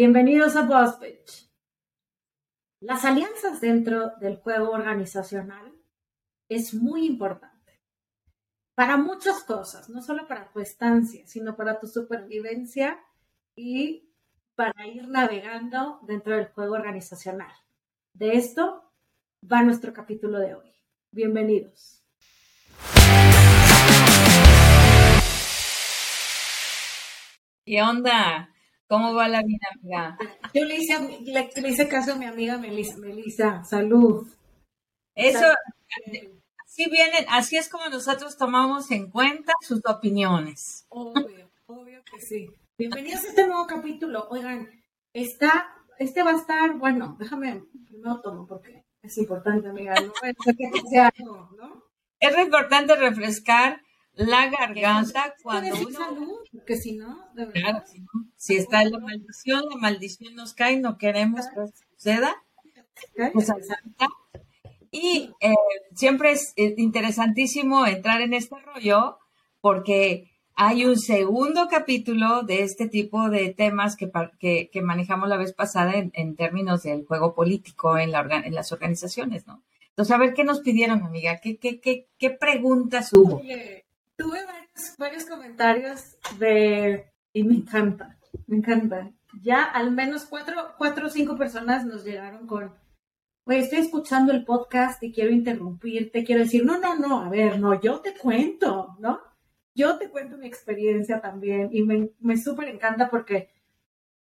Bienvenidos a Boss Pitch. Las alianzas dentro del juego organizacional es muy importante para muchas cosas, no solo para tu estancia, sino para tu supervivencia y para ir navegando dentro del juego organizacional. De esto va nuestro capítulo de hoy. Bienvenidos. ¿Qué onda? ¿Cómo va la vida, amiga? Yo le hice, caso a mi amiga Melissa. Melissa, salud. Eso, así vienen, así es como nosotros tomamos en cuenta sus opiniones. Obvio, obvio que sí. Bienvenidos a este nuevo capítulo. Oigan, está, este va a estar, bueno, déjame, primero tomo porque es importante, amiga. No, ¿no? Es importante refrescar la garganta cuando uno... porque si no, Claro, si, está en la maldición, la maldición nos cae, no queremos que suceda. Pues, y eh, siempre es interesantísimo entrar en este rollo porque hay un segundo capítulo de este tipo de temas que, que, manejamos la vez pasada en, términos del juego político en, la en las organizaciones, ¿no? Entonces, a ver, ¿qué nos pidieron, amiga? ¿Qué, qué, qué, qué preguntas hubo? tuve varios, comentarios de... Y me encanta, me encanta. Ya al menos cuatro, cuatro o cinco personas nos llegaron con, oye, estoy escuchando el podcast y quiero interrumpirte, quiero decir, no, no, no, a ver, no, yo te cuento, ¿no? Yo te cuento mi experiencia también y me, me súper encanta porque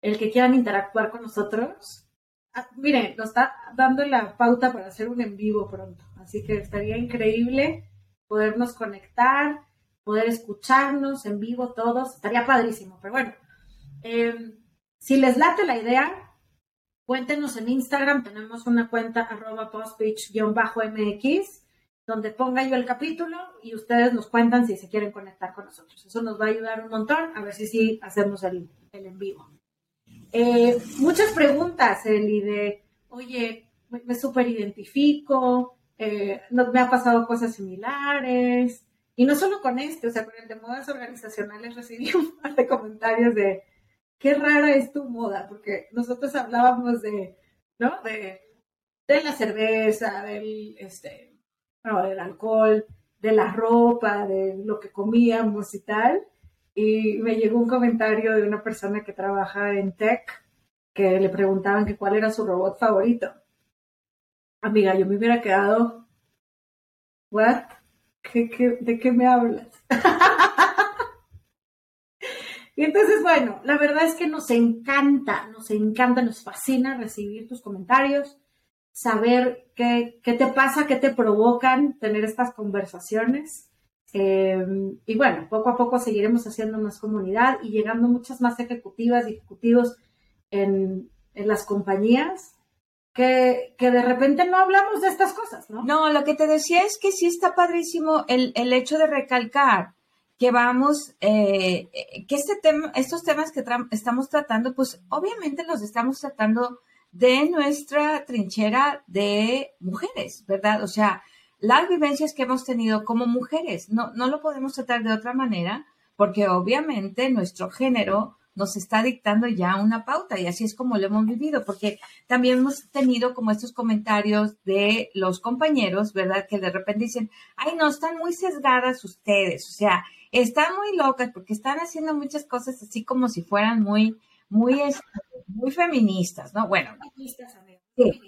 el que quieran interactuar con nosotros, ah, miren, nos está dando la pauta para hacer un en vivo pronto, así que estaría increíble podernos conectar, poder escucharnos en vivo todos, estaría padrísimo, pero bueno, em, si les late la idea, cuéntenos en Instagram, tenemos una cuenta arroba postpitch-mx, donde ponga yo el capítulo y ustedes nos cuentan si se quieren conectar con nosotros. Eso nos va a ayudar un montón, a ver si sí hacemos el, en vivo. Eh, muchas preguntas, Eli, de, oye, me, me súper identifico, eh, me ha pasado cosas similares, y no solo con este, o sea, con el de modas organizacionales recibí un par de comentarios de qué rara es tu moda, porque nosotros hablábamos de, ¿no? De, de la cerveza, del, este, no, del alcohol, de la ropa, de lo que comíamos y tal. Y me llegó un comentario de una persona que trabaja en tech que le preguntaban que cuál era su robot favorito. Amiga, yo me hubiera quedado, ¿what? De qué me hablas? y entonces, bueno, la verdad es que nos encanta, nos encanta, nos fascina recibir tus comentarios, saber qué, qué te pasa, qué te provocan tener estas conversaciones. Em, y bueno, poco a poco seguiremos haciendo más comunidad y llegando muchas más ejecutivas y ejecutivos en, en las compañías que, de repente no hablamos de estas cosas, ¿no? No, lo que te decía es que sí está padrísimo el, hecho de recalcar que vamos, eh, que este tema, estos temas que estamos tratando, pues obviamente los estamos tratando de nuestra trinchera de mujeres, ¿verdad? O sea, las vivencias que hemos tenido como mujeres, no, no lo podemos tratar de otra manera, porque obviamente nuestro género nos está dictando ya una pauta y así es como lo hemos vivido, porque también hemos tenido como estos comentarios de los compañeros, ¿verdad? Que de repente dicen, ay, no, están muy sesgadas ustedes, o sea, están muy locas porque están haciendo muchas cosas así como si fueran muy, muy, este, muy feministas, ¿no? Bueno. Sí,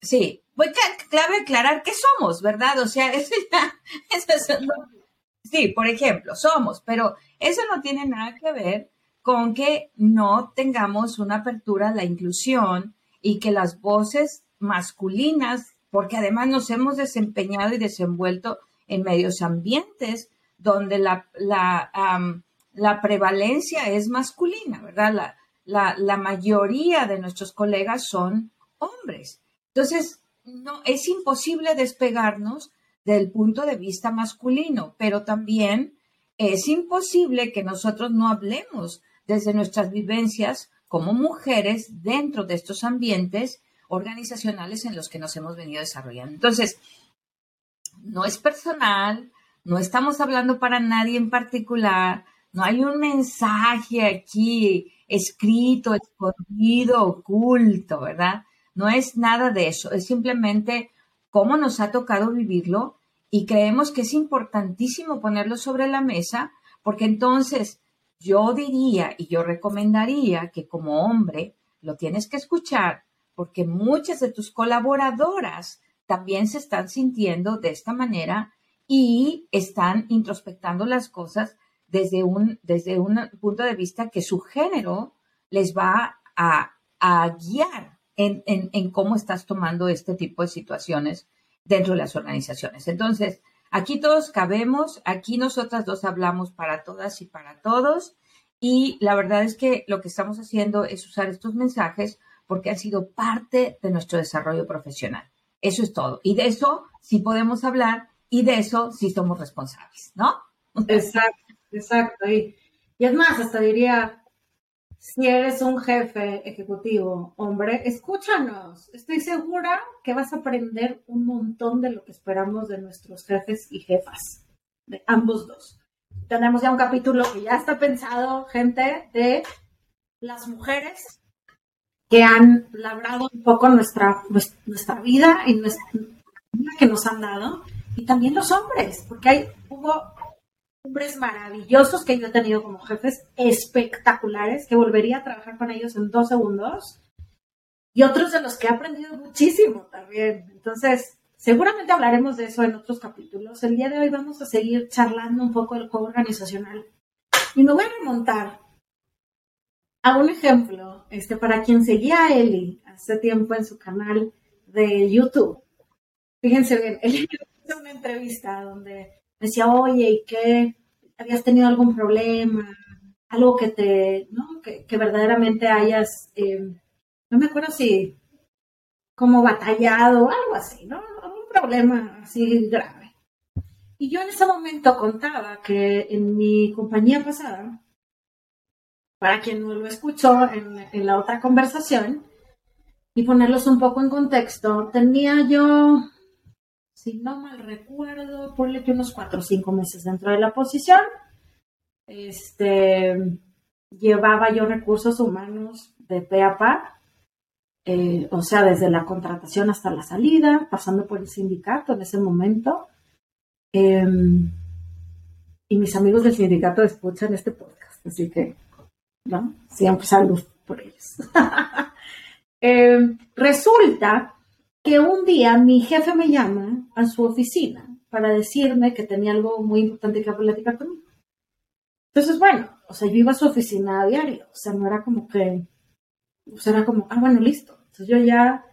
sí. Pues clave aclarar qué somos, ¿verdad? O sea, eso ya, eso sí, por ejemplo, somos, pero eso no tiene nada que ver con que no tengamos una apertura a la inclusión y que las voces masculinas, porque además nos hemos desempeñado y desenvuelto en medios ambientes donde la, la, prevalencia es masculina, ¿verdad? La, la, mayoría de nuestros colegas son hombres. Entonces, no, es imposible despegarnos del punto de vista masculino, pero también es imposible que nosotros no hablemos desde nuestras vivencias como mujeres dentro de estos ambientes organizacionales en los que nos hemos venido desarrollando. Entonces, no es personal, no estamos hablando para nadie en particular, no hay un mensaje aquí escrito, escondido, oculto, ¿verdad? No es nada de eso, es simplemente cómo nos ha tocado vivirlo y creemos que es importantísimo ponerlo sobre la mesa porque entonces yo diría y yo recomendaría que como hombre lo tienes que escuchar porque muchas de tus colaboradoras también se están sintiendo de esta manera y están introspectando las cosas desde un, desde un punto de vista que su género les va a, guiar en, en, cómo estás tomando este tipo de situaciones dentro de las organizaciones. Entonces, aquí todos cabemos, aquí nosotras dos hablamos para todas y para todos, y la verdad es que lo que estamos haciendo es usar estos mensajes porque han sido parte de nuestro desarrollo profesional. Eso es todo. Y de eso sí podemos hablar y de eso sí somos responsables, ¿no? Exacto, exacto. Y, y es más, hasta diría, si eres un jefe ejecutivo, hombre, escúchanos. Estoy segura que vas a aprender un montón de lo que esperamos de nuestros jefes y jefas, de ambos dos. Tenemos ya un capítulo que ya está pensado, gente, de las mujeres que han labrado un poco nuestra, nuestra vida y nuestra vida que nos han dado, y también los hombres, porque hay, hubo hombres maravillosos que yo he tenido como jefes espectaculares, que volvería a trabajar con ellos en dos segundos, y otros de los que he aprendido muchísimo también. Entonces, seguramente hablaremos de eso en otros capítulos. El día de hoy vamos a seguir charlando un poco del juego organizacional. Y me voy a remontar a un ejemplo, este, para quien seguía a Eli hace tiempo en su canal de YouTube. Fíjense bien, Eli hizo una entrevista donde decía, oye, ¿y qué? ¿Habías tenido algún problema? Algo que te, ¿no? Que, verdaderamente hayas, em, no me acuerdo si como batallado, algo así, ¿no? Un problema así grave. Y yo en ese momento contaba que en mi compañía pasada, para quien no lo escuchó en, la otra conversación, y ponerlos un poco en contexto, tenía yo, si no mal recuerdo, ponle que unos cuatro o cinco meses dentro de la posición. Este, llevaba yo recursos humanos de pe a pa, eh, o sea, desde la contratación hasta la salida, pasando por el sindicato en ese momento. Em, y mis amigos del sindicato escuchan este podcast, así que ¿no? Siempre salud por ellos. Eh, resulta que un día mi jefe me llama a su oficina para decirme que tenía algo muy importante que platicar conmigo. Entonces, bueno, o sea, yo iba a su oficina a diario, o sea, no era como que, o sea, era como, ah, bueno, listo. Entonces yo ya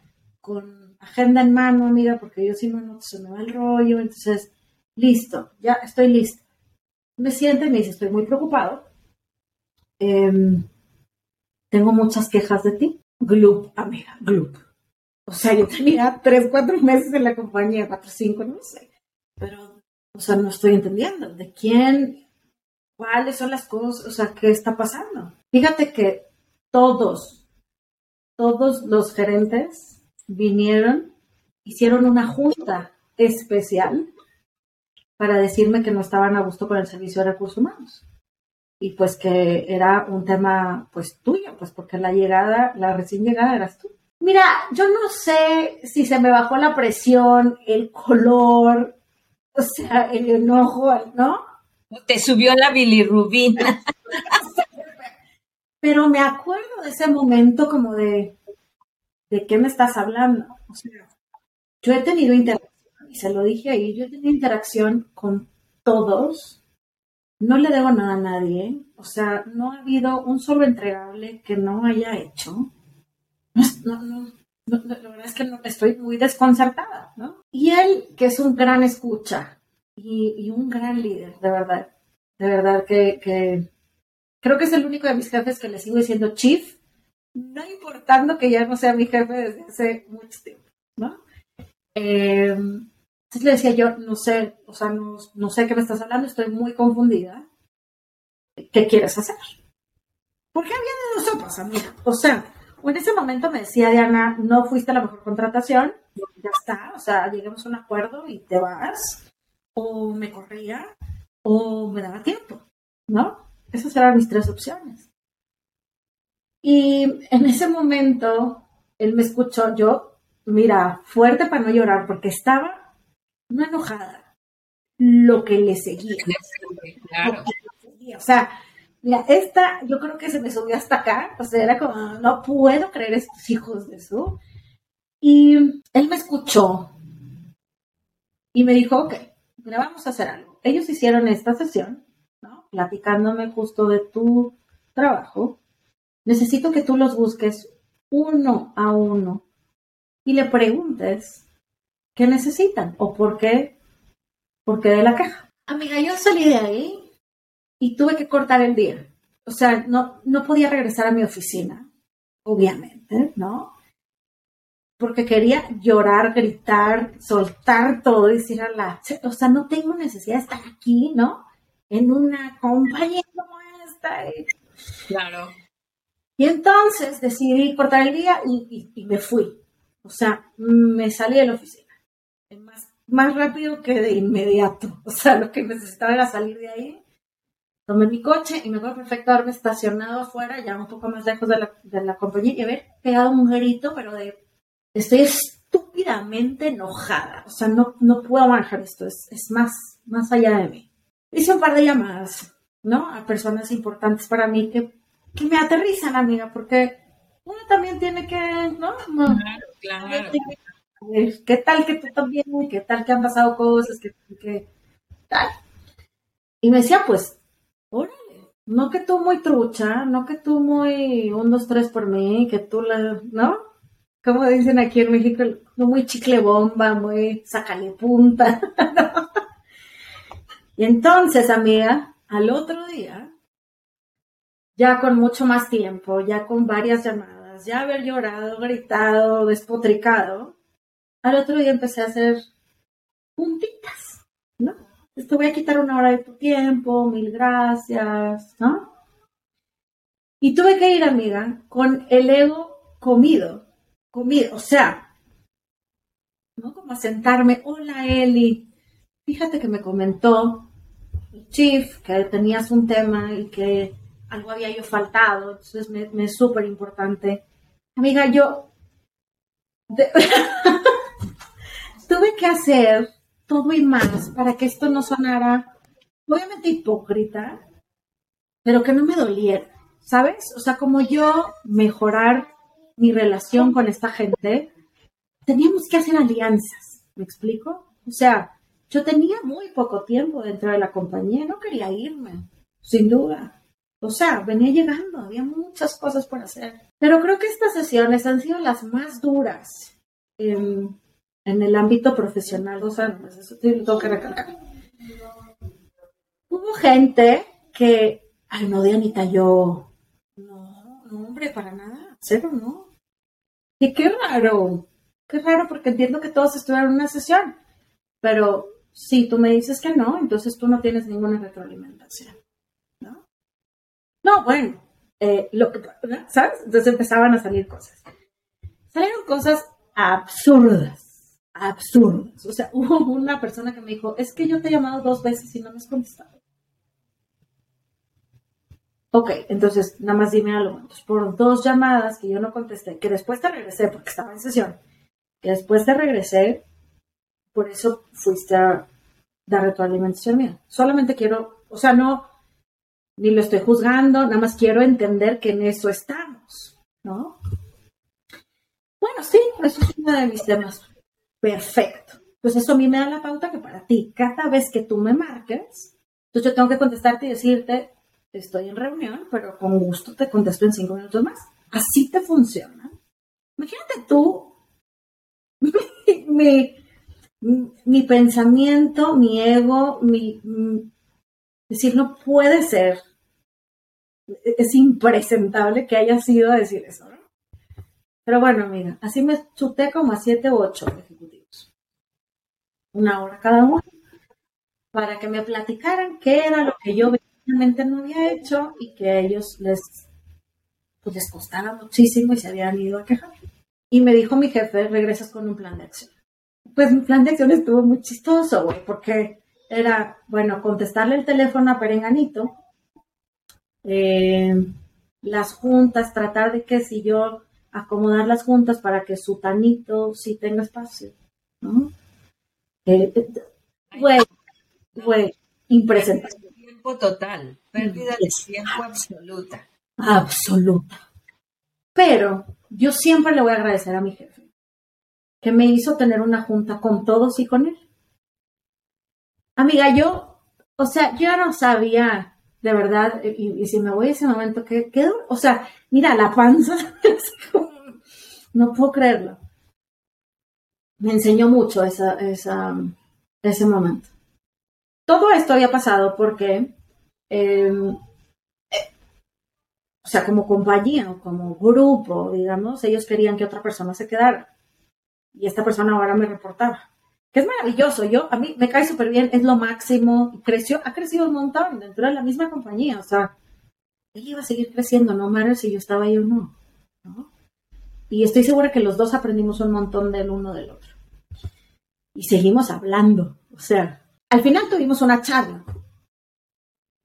con agenda en mano, amiga, porque yo sí no se me va el rollo, entonces, listo, ya estoy lista. Me siente y me dice, estoy muy preocupado Em, tengo muchas quejas de ti. Gloop, amiga, Gloop. O sea, yo tenía tres, cuatro meses en la compañía, cuatro, cinco, no sé. Pero, o sea, no estoy entendiendo de quién, cuáles son las cosas, o sea, qué está pasando. Fíjate que todos, todos los gerentes vinieron, hicieron una junta especial para decirme que no estaban a gusto con el servicio de recursos humanos y pues que era un tema pues tuyo, pues porque la llegada, la recién llegada eras tú. Mira, yo no sé si se me bajó la presión, el color, o sea, el enojo, ¿no? Te subió la bilirrubina. Pero me acuerdo de ese momento como de, ¿de qué me estás hablando? O sea, yo he tenido interacción, y se lo dije ahí, yo he tenido interacción con todos no le debo nada a nadie. O sea, no ha habido un solo entregable que no haya hecho. No, no, la verdad es que no, estoy muy desconcertada, ¿no? Y él, que es un gran escucha y, un gran líder, de verdad, de verdad que, creo que es el único de mis jefes que le sigo diciendo chief, no importando que ya no sea mi jefe desde hace mucho tiempo, ¿no? Eh, entonces le decía yo, no sé, o sea, no, no sé qué me estás hablando, estoy muy confundida. ¿Qué quieres hacer? Porque había de nosotros, amiga. O sea, en ese momento me decía Diana, no fuiste la mejor contratación, ya está, o sea, lleguemos a un acuerdo y te vas, o me corría, o me daba tiempo, ¿no? Esas eran mis tres opciones. Y en ese momento, él me escuchó, yo, mira, fuerte para no llorar, porque estaba no enojada, lo que le seguía. Claro. O sea, mira, esta yo creo que se me subió hasta acá, o sea, era como, no puedo creer estos hijos de su. Y él me escuchó y me dijo, ok, mira, vamos a hacer algo. Ellos hicieron esta sesión, ¿no? Platicándome justo de tu trabajo. Necesito que tú los busques uno a uno y le preguntes qué necesitan o por qué, por qué de la caja. Amiga, yo salí de ahí y tuve que cortar el día. O sea, no, no podía regresar a mi oficina, obviamente, ¿no? Porque quería llorar, gritar, soltar todo, decir a la... O sea, no tengo necesidad de estar aquí, ¿no? En una compañía como esta. Claro. Y entonces decidí cortar el día y, y, me fui. O sea, me salí de la oficina. Más, más rápido que de inmediato. O sea, lo que necesitaba era salir de ahí tomé mi coche y me acuerdo perfecto haberme estacionado afuera, ya un poco más lejos de la, de la compañía, y haber pegado un grito, pero de estoy estúpidamente enojada. O sea, no, no puedo manejar esto, es, es más, más allá de mí. Hice un par de llamadas, ¿no? A personas importantes para mí que, que me aterrizan, amiga, porque uno también tiene que, ¿no? Claro, claro. ¿Qué tal que tú también? ¿Qué tal que han pasado cosas? ¿Qué, qué tal? Y me decía, pues, órale, no que tú muy trucha, no que tú muy un, dos, tres por mí, que tú la, ¿no? Como dicen aquí en México, no muy chicle bomba, muy sacale punta. Y entonces, amiga, al otro día, ya con mucho más tiempo, ya con varias llamadas, ya haber llorado, gritado, despotricado, al otro día empecé a hacer puntitas, ¿no? Te voy a quitar una hora de tu tiempo, mil gracias, ¿no? Y tuve que ir, amiga, con el ego comido, comido, o sea, ¿no? Como a sentarme, hola Eli, fíjate que me comentó el chief que tenías un tema y que algo había yo faltado, entonces me, me es súper importante. Amiga, yo tuve que hacer todo y más para que esto no sonara, obviamente hipócrita, pero que no me doliera, ¿sabes? O sea, como yo mejorar mi relación con esta gente, teníamos que hacer alianzas, ¿me explico? O sea, yo tenía muy poco tiempo dentro de la compañía, no quería irme, sin duda. O sea, venía llegando, había muchas cosas por hacer. Pero creo que estas sesiones han sido las más duras en el ámbito profesional, o sea, pues eso lo tengo que recalcar. Hubo gente que, ay, no, Dianita, yo, no, no, hombre, para nada, cero, no. Y qué raro, qué raro, porque entiendo que todos estuvieron en una sesión, pero si tú me dices que no, entonces tú no tienes ninguna retroalimentación, ¿no? No, bueno, eh, lo que, ¿sabes? Entonces empezaban a salir cosas. Salieron cosas absurdas absurdos. O sea, hubo una persona que me dijo, es que yo te he llamado dos veces y no me has contestado. Ok, entonces nada más dime algo. Entonces, por dos llamadas que yo no contesté, que después te regresé porque estaba en sesión, que después te regresé, por eso fuiste a dar retroalimentación mía. Solamente quiero, o sea, no, ni lo estoy juzgando, nada más quiero entender que en eso estamos, ¿no? Bueno, sí, eso es uno de mis temas Perfecto. Pues eso a mí me da la pauta que para ti, cada vez que tú me marques, entonces yo tengo que contestarte y decirte, estoy en reunión, pero con gusto te contesto en cinco minutos más. Así te funciona. Imagínate tú, mi, mi, pensamiento, mi ego, mi, decir, no puede ser. Es impresentable que haya sido decir eso, ¿no? Pero bueno, amiga, así me chuté como a siete u ocho ejecutivos. Una hora cada uno. Para que me platicaran qué era lo que yo realmente no había hecho y que a ellos les, pues les costaba muchísimo y se habían ido a quejar. Y me dijo mi jefe, regresas con un plan de acción. Pues mi plan de acción estuvo muy chistoso, güey, porque era, bueno, contestarle el teléfono a Perenganito, eh, las juntas, tratar de que si yo acomodar las juntas para que su tanito sí tenga espacio, ¿no? Eh, güey, güey, impresentable. Tiempo total, pérdida de tiempo absoluta. Absoluta. Pero yo siempre le voy a agradecer a mi jefe que me hizo tener una junta con todos y con él. Amiga, yo, o sea, yo no sabía de verdad, y, si me voy a ese momento, ¿qué quedó? O sea, mira, la panza, no puedo creerlo. Me enseñó mucho esa, esa, ese momento. Todo esto había pasado porque, em, eh, o sea, como compañía o como grupo, digamos, ellos querían que otra persona se quedara. Y esta persona ahora me reportaba que es maravilloso. Yo, a mí me cae súper bien, es lo máximo. Creció, ha crecido un montón dentro de la misma compañía. O sea, él iba a seguir creciendo, no matter si yo estaba ahí o no. Y estoy segura que los dos aprendimos un montón del uno del otro. Y seguimos hablando. O sea, al final tuvimos una charla.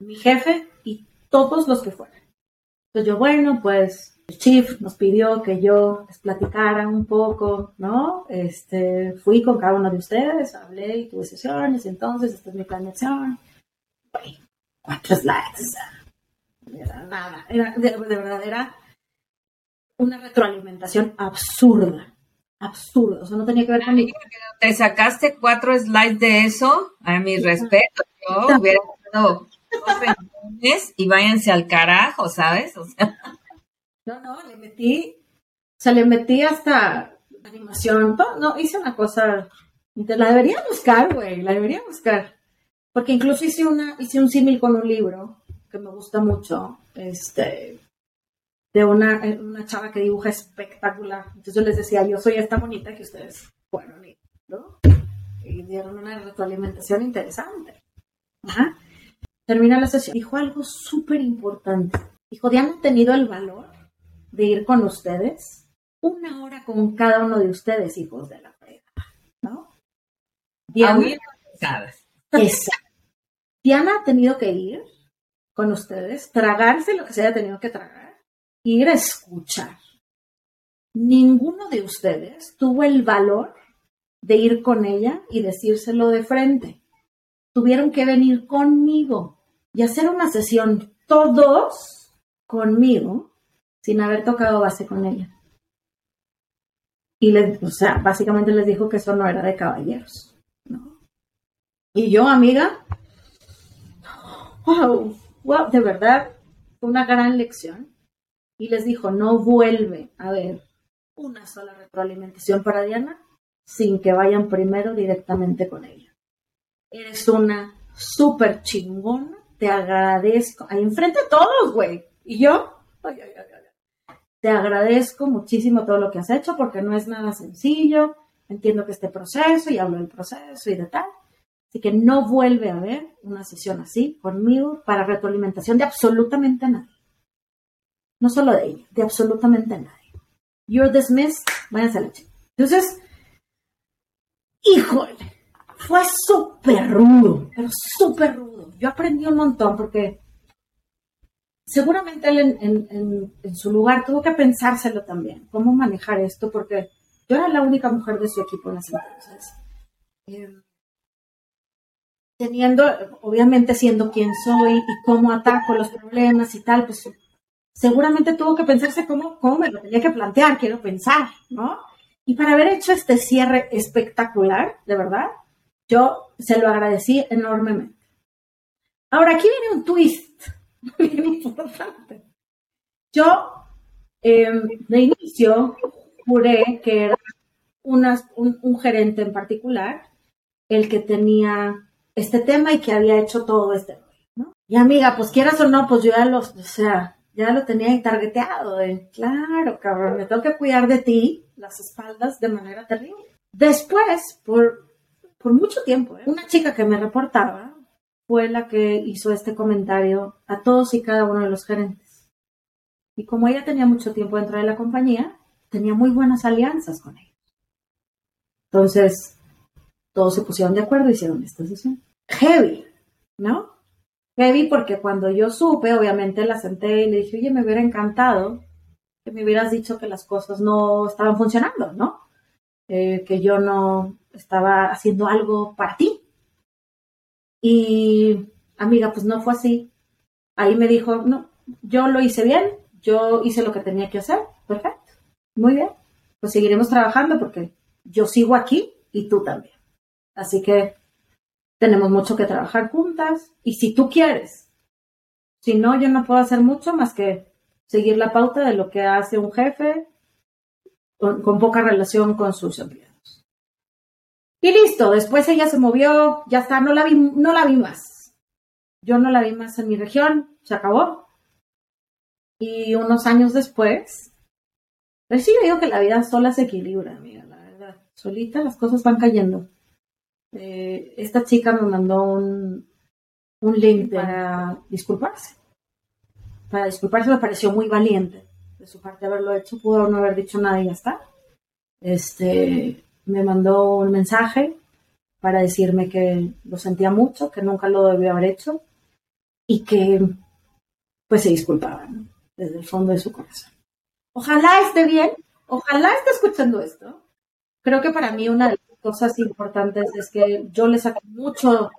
Mi jefe y todos los que fueran. Entonces yo, bueno, pues el chief nos pidió que yo les platicara un poco, ¿no? Este, fui con cada uno de ustedes, hablé y tuve sesiones, entonces esta es mi planeación. cuatro slides. Era nada, era, de, verdad era una retroalimentación absurda, absurda, o sea, no tenía que ver con mi... Te sacaste cuatro slides de eso, a mi respeto, yo hubiera dado y váyanse al carajo, ¿sabes? O sea... No, no, le metí, o sea, le metí hasta animación, no, hice una cosa, la debería buscar, güey, la debería buscar. Porque incluso hice una, hice un símil con un libro que me gusta mucho, este, de una, una chava que dibuja espectacular. Entonces yo les decía, yo soy esta bonita que ustedes fueron, ¿no? Y dieron una retroalimentación interesante. Ajá. Termina la sesión. Dijo algo súper importante. Dijo, ¿han tenido el valor de ir con ustedes, una hora con cada uno de ustedes, hijos de la frega, ¿no? Diana, Diana ha tenido que ir con ustedes, tragarse lo que se haya tenido que tragar, ir a escuchar. Ninguno de ustedes tuvo el valor de ir con ella y decírselo de frente. Tuvieron que venir conmigo y hacer una sesión todos conmigo sin haber tocado base con ella. Y les, o sea, básicamente les dijo que eso no era de caballeros. ¿no? Y yo, amiga, wow, wow, de verdad, fue una gran lección. Y les dijo, no vuelve a haber una sola retroalimentación para Diana sin que vayan primero directamente con ella. Eres una súper chingona, te agradezco. Ahí enfrente a todos, güey. Y yo, ay, ay, ay, te agradezco muchísimo todo lo que has hecho porque no es nada sencillo. Entiendo que este proceso y hablo del proceso y de tal. Así que no vuelve a haber una sesión así conmigo para retroalimentación de absolutamente nadie. No solo de ella, de absolutamente nadie. You're dismissed, váyanse a la chica. Entonces, híjole, fue súper rudo, pero súper rudo. Yo aprendí un montón porque seguramente él en, su lugar tuvo que pensárselo también, cómo manejar esto, porque yo era la única mujer de su equipo en ese entonces. Eh, teniendo, obviamente siendo quien soy y cómo ataco los problemas y tal, pues seguramente tuvo que pensarse cómo, cómo me lo tenía que plantear, quiero pensar, ¿no? Y para haber hecho este cierre espectacular, de verdad, yo se lo agradecí enormemente. Ahora, aquí viene un twist bien importante. Yo em, de inicio juré que era un, gerente en particular el que tenía este tema y que había hecho todo este ¿no? Y amiga, pues quieras o no, pues yo ya lo, o sea, ya lo tenía targeteado. De, claro, cabrón, me tengo que cuidar de ti, las espaldas, de manera terrible. Después, por, por mucho tiempo, ¿eh? una chica que me reportaba fue la que hizo este comentario a todos y cada uno de los gerentes. Y como ella tenía mucho tiempo dentro de la compañía, tenía muy buenas alianzas con ellos. Entonces, todos se pusieron de acuerdo y hicieron esta sesión. Heavy, ¿no? heavy porque cuando yo supe, obviamente la senté y le dije, oye, me hubiera encantado que me hubieras dicho que las cosas no estaban funcionando, ¿no? Eh, que yo no estaba haciendo algo para ti. Y, amiga, pues no fue así. Ahí me dijo, no, yo lo hice bien, yo hice lo que tenía que hacer, perfecto, muy bien. Pues seguiremos trabajando porque yo sigo aquí y tú también. Así que tenemos mucho que trabajar juntas y si tú quieres, si no, yo no puedo hacer mucho más que seguir la pauta de lo que hace un jefe con, poca relación con sus empleados. Y listo, después ella se movió, ya está, no la vi, no la vi más. Yo no la vi más en mi región, se acabó. Y unos años después, pero sí digo que la vida sola se equilibra, amiga, la verdad. Solita las cosas van cayendo. Eh, esta chica me mandó un, un link para disculparse para disculparse me pareció muy valiente de su parte haberlo hecho, pudo no haber dicho nada y ya está. Este, me mandó un mensaje para decirme que lo sentía mucho, que nunca lo debió haber hecho y que pues se disculpaba desde el fondo de su corazón. Ojalá esté bien, ojalá esté escuchando esto. Creo que para mí una de las cosas importantes es que yo le saqué mucho,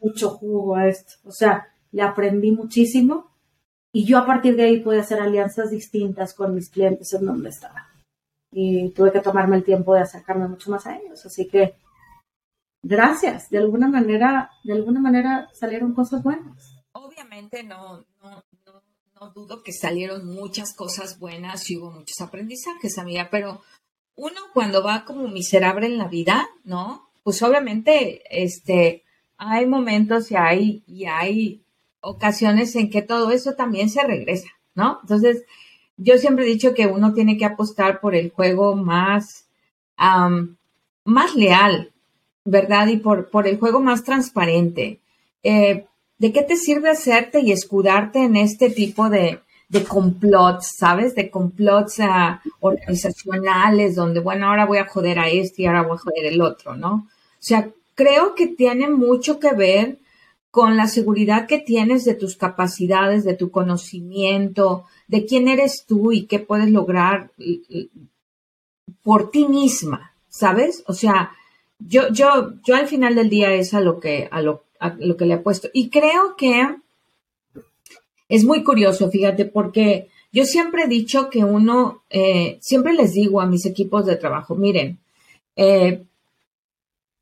mucho jugo a esto. O sea, le aprendí muchísimo y yo a partir de ahí pude hacer alianzas distintas con mis clientes en donde estaba. Y tuve que tomarme el tiempo de acercarme mucho más a ellos. Así que gracias. De alguna manera, de alguna manera salieron cosas buenas. Obviamente no, no, no, no dudo que salieron muchas cosas buenas y hubo muchos aprendizajes, amiga, pero uno cuando va como miserable en la vida, ¿no? Pues obviamente, este, hay momentos y hay, y hay ocasiones en que todo eso también se regresa, ¿no? Entonces, yo siempre he dicho que uno tiene que apostar por el juego más, más leal, ¿verdad? Y por, por el juego más transparente. Eh, ¿De qué te sirve hacerte y escudarte en este tipo de, de complots, ¿sabes? De complots ah, organizacionales donde, bueno, ahora voy a joder a este y ahora voy a joder el otro, ¿no? O sea, creo que tiene mucho que ver con la seguridad que tienes de tus capacidades, de tu conocimiento, de quién eres tú y qué puedes lograr por ti misma, ¿sabes? O sea, yo, yo, yo al final del día es a lo que, a lo, lo que le he puesto. Y creo que es muy curioso, fíjate, porque yo siempre he dicho que uno, eh, siempre les digo a mis equipos de trabajo, miren, eh,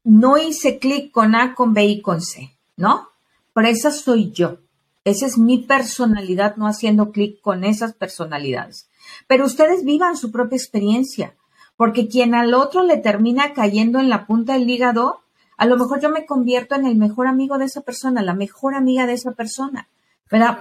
no hice clic con A, con B y con C, ¿no? Pero esa soy yo. Esa es mi personalidad, no haciendo clic con esas personalidades. Pero ustedes vivan su propia experiencia, porque quien al otro le termina cayendo en la punta del hígado, a lo mejor yo me convierto en el mejor amigo de esa persona, la mejor amiga de esa persona, ¿verdad?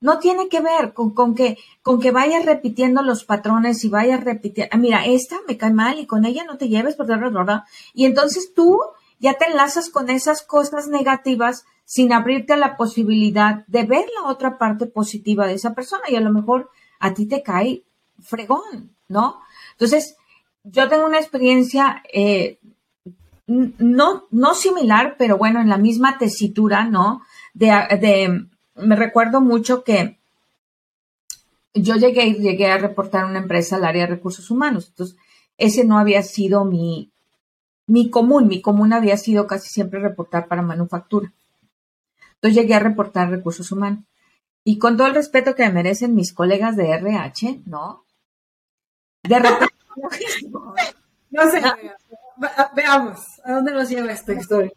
no tiene que ver con, con, que, con que vayas repitiendo los patrones y vayas repitiendo, ah, mira, esta me cae mal y con ella no te lleves, ¿verdad? Y entonces tú ya te enlazas con esas cosas negativas sin abrirte a la posibilidad de ver la otra parte positiva de esa persona y a lo mejor a ti te cae fregón, ¿no? Entonces, yo tengo una experiencia eh, no, no similar, pero bueno, en la misma tesitura, ¿no? De, de, me recuerdo mucho que yo llegué, llegué a reportar una empresa al área de recursos humanos. Entonces, ese no había sido mi, mi común. Mi común había sido casi siempre reportar para manufactura. Entonces llegué a reportar recursos humanos. Y con todo el respeto que me merecen mis colegas de RH, ¿no? De repente. no sé, veamos, ¿a dónde nos lleva esta historia?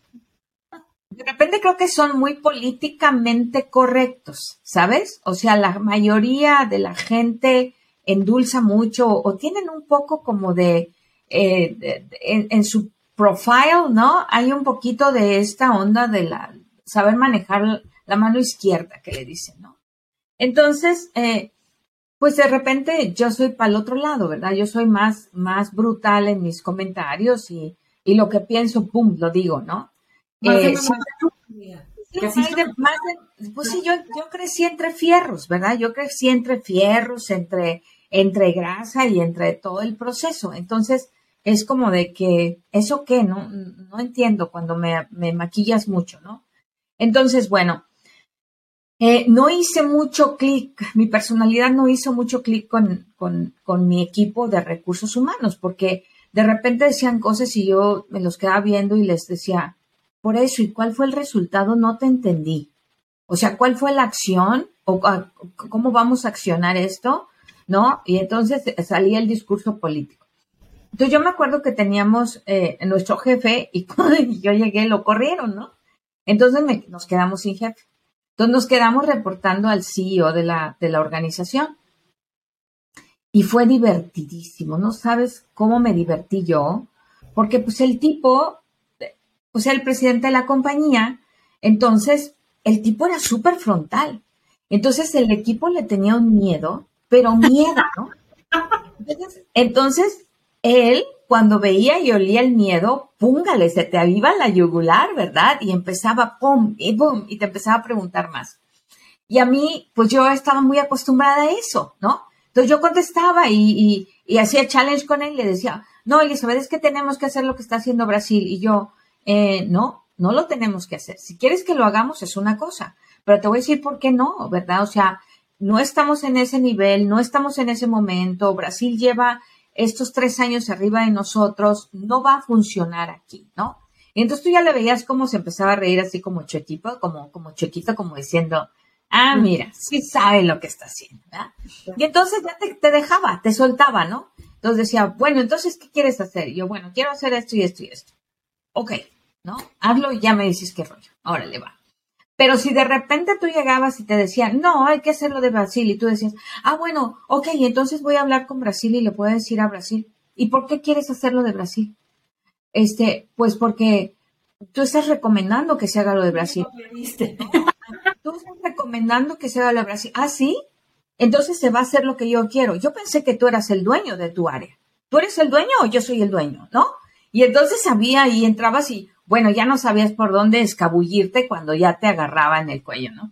De repente creo que son muy políticamente correctos, ¿sabes? O sea, la mayoría de la gente endulza mucho o tienen un poco como de, eh, en, su profile, ¿no? Hay un poquito de esta onda de la saber manejar la mano izquierda, que le dicen, ¿no? Entonces, eh, pues de repente yo soy para el otro lado, ¿verdad? Yo soy más, más brutal en mis comentarios y, y lo que pienso, pum, lo digo, ¿no? Eh, pues sí, yo, yo crecí entre fierros, ¿verdad? Yo crecí entre fierros, entre, entre grasa y entre todo el proceso. Entonces, es como de que, ¿eso qué? No, no entiendo cuando me, me maquillas mucho, ¿no? Entonces, bueno, eh, no hice mucho clic, mi personalidad no hizo mucho clic con, con, con, mi equipo de recursos humanos, porque de repente decían cosas y yo me los quedaba viendo y les decía, por eso, ¿y cuál fue el resultado? No te entendí. O sea, ¿cuál fue la acción? ¿O cómo vamos a accionar esto? ¿No? Y entonces salía el discurso político. Entonces yo me acuerdo que teníamos eh, nuestro jefe y yo llegué lo corrieron, ¿no? Entonces nos quedamos sin jefe. Entonces nos quedamos reportando al CEO de la, de la organización. Y fue divertidísimo, no sabes cómo me divertí yo, porque pues el tipo, pues el presidente de la compañía, entonces el tipo era súper frontal. Entonces el equipo le tenía un miedo, pero miedo, ¿no? Entonces, él, cuando veía y olía el miedo, púngale, se te aviva la yugular, ¿verdad? Y empezaba, pum, y pum, y te empezaba a preguntar más. Y a mí, pues yo estaba muy acostumbrada a eso, ¿no? Entonces yo contestaba y, hacía challenge con él y le decía, no, Elizabeth, es que tenemos que hacer lo que está haciendo Brasil. Y yo, eh, no, no lo tenemos que hacer. Si quieres que lo hagamos es una cosa, pero te voy a decir por qué no, ¿verdad? O sea, no estamos en ese nivel, no estamos en ese momento. Brasil lleva estos tres años arriba de nosotros, no va a funcionar aquí, ¿no? Y entonces tú ya le veías cómo se empezaba a reír así como chuequito, como, como chuequito, como diciendo, ah, mira, sí sabe lo que está haciendo, ¿verdad? Y entonces ya te, dejaba, te soltaba, ¿no? Entonces decía, bueno, entonces, ¿qué quieres hacer? Y yo, bueno, quiero hacer esto y esto y esto. Ok, ¿no? Hazlo y ya me dices qué rollo. Ahora le va. Pero si de repente tú llegabas y te decían, no, hay que hacerlo de Brasil, y tú decías, ah, bueno, ok, entonces voy a hablar con Brasil y le puedo decir a Brasil, ¿y por qué quieres hacerlo de Brasil? Este, pues porque tú estás recomendando que se haga lo de Brasil. Tú estás recomendando que se haga lo de Brasil. Ah, sí. Entonces se va a hacer lo que yo quiero. Yo pensé que tú eras el dueño de tu área. ¿Tú eres el dueño o yo soy el dueño? ¿No? Y entonces sabía y entrabas y, bueno, ya no sabías por dónde escabullirte cuando ya te agarraba en el cuello, ¿no?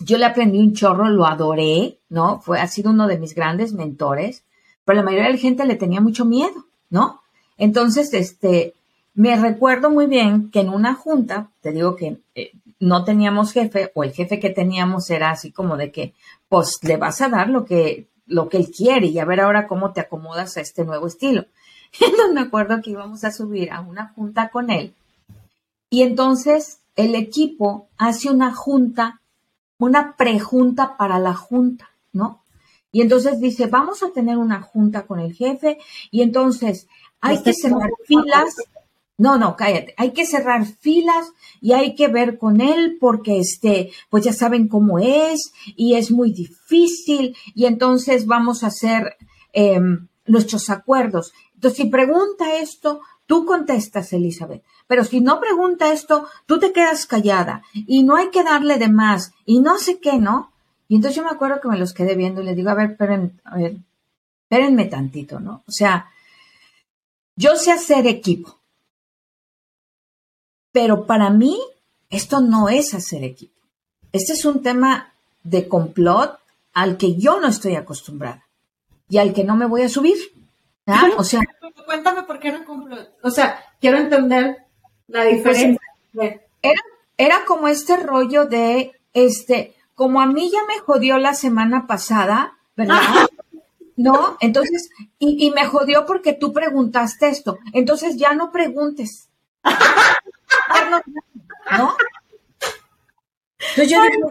Yo le aprendí un chorro, lo adoré, ¿no? Fue, ha sido uno de mis grandes mentores, pero la mayoría de la gente le tenía mucho miedo, ¿no? Entonces, este, me recuerdo muy bien que en una junta, te digo que eh, no teníamos jefe, o el jefe que teníamos era así como de que, pues le vas a dar lo que, lo que él quiere y a ver ahora cómo te acomodas a este nuevo estilo. Entonces me acuerdo que íbamos a subir a una junta con él. Y entonces el equipo hace una junta, una prejunta para la junta, ¿no? Y entonces dice, vamos a tener una junta con el jefe y entonces hay que cerrar filas. No, no, cállate. Hay que cerrar filas y hay que ver con él porque este, pues ya saben cómo es y es muy difícil y entonces vamos a hacer em, nuestros acuerdos. Entonces, si pregunta esto, tú contestas, Elizabeth. Pero si no pregunta esto, tú te quedas callada y no hay que darle de más y no sé qué, ¿no? Y entonces yo me acuerdo que me los quedé viendo y le digo, a ver, esperen, a ver, espérenme tantito, ¿no? O sea, yo sé hacer equipo, pero para mí esto no es hacer equipo. Este es un tema de complot al que yo no estoy acostumbrada y al que no me voy a subir. ¿Ah? O sea, cuéntame por qué era complot. O sea, quiero entender la pues, diferencia. era, era como este rollo de, este, como a mí ya me jodió la semana pasada, ¿verdad? ¿No? Entonces, y, y, me jodió porque tú preguntaste esto. Entonces ya no preguntes. ¿No? Entonces yo digo,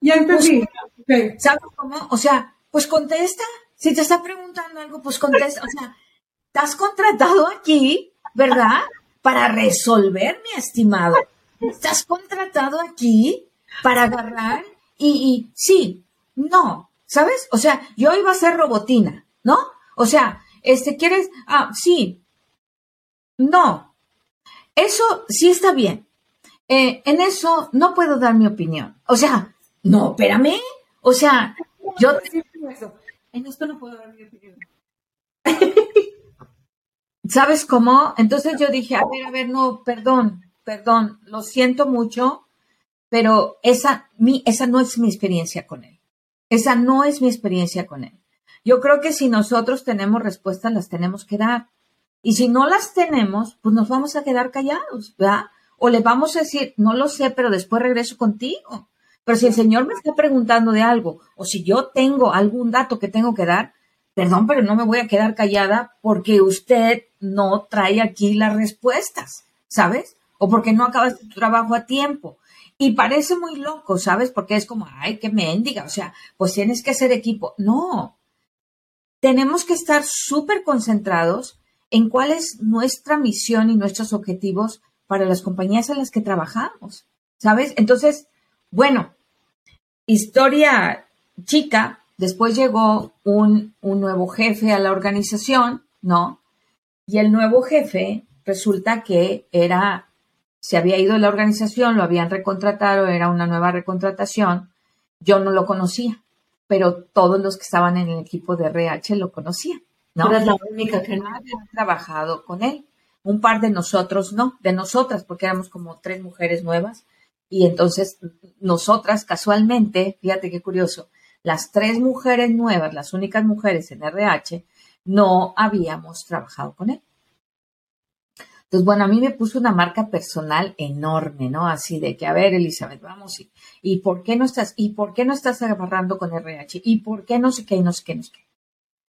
ya entendí. Pues, ¿Sabes cómo? O sea, pues contesta. Si te está preguntando algo, pues contesta. O sea, estás contratado aquí, ¿verdad? Para resolver, mi estimado. Estás contratado aquí para agarrar y, y sí, no, ¿sabes? O sea, yo iba a ser robotina, ¿no? O sea, este, ¿quieres? Ah, sí. No. Eso sí está bien. Eh, en eso no puedo dar mi opinión. O sea, no, espérame. O sea, yo... En esto no puedo dar mi opinión. ¿Sabes cómo? Entonces yo dije, a ver, a ver, no, perdón, perdón, lo siento mucho, pero esa, mi, esa no es mi experiencia con él. Esa no es mi experiencia con él. Yo creo que si nosotros tenemos respuestas, las tenemos que dar. Y si no las tenemos, pues nos vamos a quedar callados, ¿verdad? O le vamos a decir, no lo sé, pero después regreso contigo. Pero si el Señor me está preguntando de algo, o si yo tengo algún dato que tengo que dar, perdón, pero no me voy a quedar callada porque usted no trae aquí las respuestas, ¿sabes? O porque no acabas tu trabajo a tiempo. Y parece muy loco, ¿sabes? Porque es como, ay, qué mendiga, o sea, pues tienes que ser equipo. No, tenemos que estar súper concentrados en cuál es nuestra misión y nuestros objetivos para las compañías en las que trabajamos, ¿sabes? Entonces, bueno, historia chica, después llegó un, un nuevo jefe a la organización, ¿no? Y el nuevo jefe resulta que era se había ido de la organización, lo habían recontratado, era una nueva recontratación. Yo no lo conocía, pero todos los que estaban en el equipo de RH lo conocían. ¿no? Eres la única que no había trabajado con él. Un par de nosotros no, de nosotras, porque éramos como tres mujeres nuevas. Y entonces nosotras casualmente, fíjate qué curioso, las tres mujeres nuevas, las únicas mujeres en RH, no habíamos trabajado con él. Entonces, bueno, a mí me puso una marca personal enorme, ¿no? Así de que, a ver, Elizabeth, vamos, y, y por qué no estás, y por qué no estás agarrando con RH, y por qué no sé qué, no sé qué, no sé qué.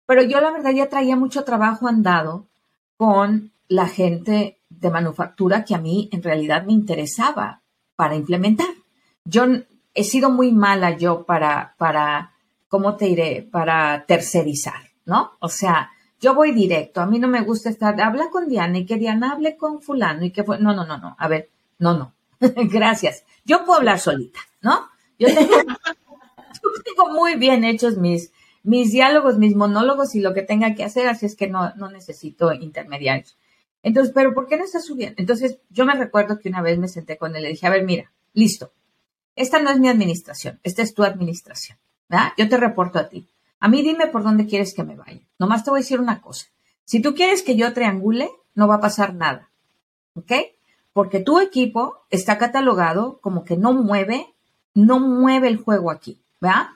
Pero yo la verdad ya traía mucho trabajo andado con la gente de manufactura que a mí en realidad me interesaba para implementar. Yo he sido muy mala yo para, para, ¿cómo te diré? Para tercerizar, ¿no? O sea, yo voy directo, a mí no me gusta estar, habla con Diana y que Diana hable con fulano y que fue, no, no, no, no, a ver, no, no, gracias. Yo puedo hablar solita, ¿no? Yo tengo, muy bien hechos mis, mis diálogos, mis monólogos y lo que tenga que hacer, así es que no, no necesito intermediarios. Entonces, pero ¿por qué no está subiendo? Entonces, yo me recuerdo que una vez me senté con él y le dije, a ver, mira, listo, esta no es mi administración, esta es tu administración, ¿verdad? Yo te reporto a ti. A mí dime por dónde quieres que me vaya. Nomás te voy a decir una cosa. Si tú quieres que yo triangule, no va a pasar nada. ¿Ok? Porque tu equipo está catalogado como que no mueve, no mueve el juego aquí. ¿Verdad?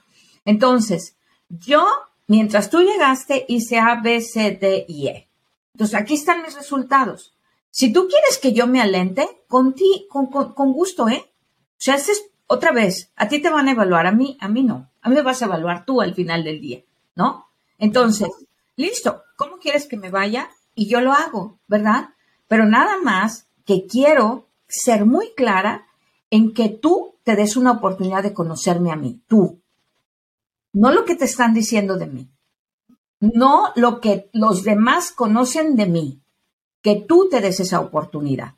Entonces, yo, mientras tú llegaste, hice A, B, C, D y E. Entonces, aquí están mis resultados. Si tú quieres que yo me alente, con ti, con, con, gusto, ¿eh? O sea, es otra vez, a ti te van a evaluar, a mí, a mí no. A mí me vas a evaluar tú al final del día, ¿no? Entonces, listo, ¿cómo quieres que me vaya? Y yo lo hago, ¿verdad? Pero nada más que quiero ser muy clara en que tú te des una oportunidad de conocerme a mí, tú. No lo que te están diciendo de mí, no lo que los demás conocen de mí, que tú te des esa oportunidad,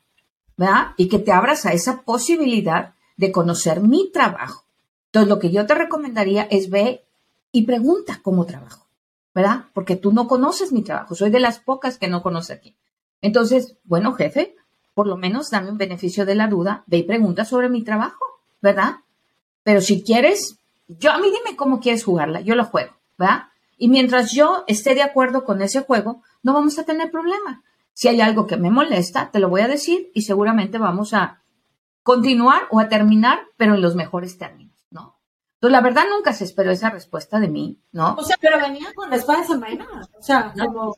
¿verdad? Y que te abras a esa posibilidad de conocer mi trabajo. Entonces, lo que yo te recomendaría es ve y pregunta cómo trabajo, ¿verdad? Porque tú no conoces mi trabajo, soy de las pocas que no conoce aquí. Entonces, bueno, jefe, por lo menos dame un beneficio de la duda, ve y pregunta sobre mi trabajo, ¿verdad? Pero si quieres, yo a mí dime cómo quieres jugarla, yo lo juego, ¿verdad? Y mientras yo esté de acuerdo con ese juego, no vamos a tener problema. Si hay algo que me molesta, te lo voy a decir y seguramente vamos a continuar o a terminar, pero en los mejores términos, ¿no? Entonces, la verdad nunca se esperó esa respuesta de mí, ¿no? O sea, pero venía con la espada O sea, como...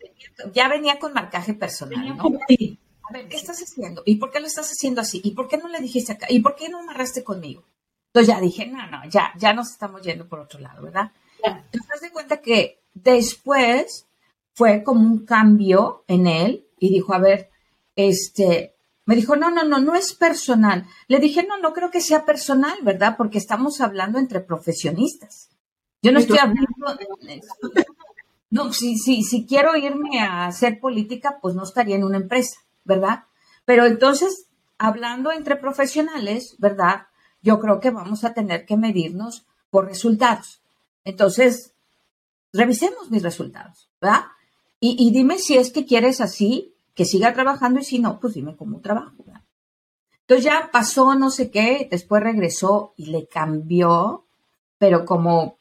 ya venía con marcaje personal, ¿no? A ver, ¿qué estás haciendo? ¿Y por qué lo estás haciendo así? ¿Y por qué no le dijiste acá? ¿Y por qué no amarraste conmigo? Entonces ya dije, no, no, ya, ya nos estamos yendo por otro lado, ¿verdad? Entonces te das cuenta que después fue como un cambio en él y dijo, a ver, este, me dijo, no, no, no, no es personal. Le dije, no, no creo que sea personal, ¿verdad? Porque estamos hablando entre profesionistas. Yo no estoy hablando... No, si, si, si quiero irme a hacer política, pues no estaría en una empresa, ¿verdad? Pero entonces, hablando entre profesionales, ¿verdad? Yo creo que vamos a tener que medirnos por resultados. Entonces, revisemos mis resultados, ¿verdad? Y, y dime si es que quieres así que siga trabajando y si no, pues dime cómo trabajo. Entonces ya pasó no sé qué, después regresó y le cambió, pero como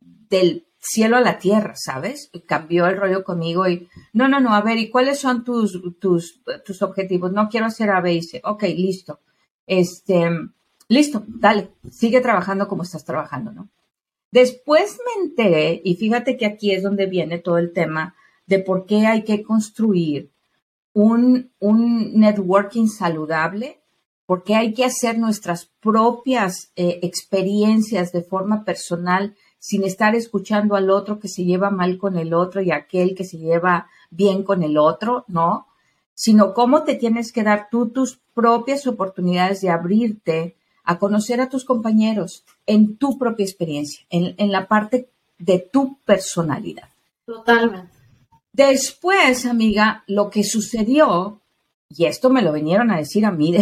del cielo a la tierra, ¿sabes? Cambió el rollo conmigo y, no, no, no, a ver, ¿y cuáles son tus, tus, tus objetivos? No quiero hacer A, B y C. Ok, listo. Este, listo, dale, sigue trabajando como estás trabajando, ¿no? Después me enteré, y fíjate que aquí es donde viene todo el tema de por qué hay que construir un, networking saludable porque hay que hacer nuestras propias eh, experiencias de forma personal sin estar escuchando al otro que se lleva mal con el otro y aquel que se lleva bien con el otro, ¿no? Sino cómo te tienes que dar tú tus propias oportunidades de abrirte a conocer a tus compañeros en tu propia experiencia, en, en la parte de tu personalidad. Totalmente. Después, amiga, lo que sucedió y esto me lo vinieron a decir a mí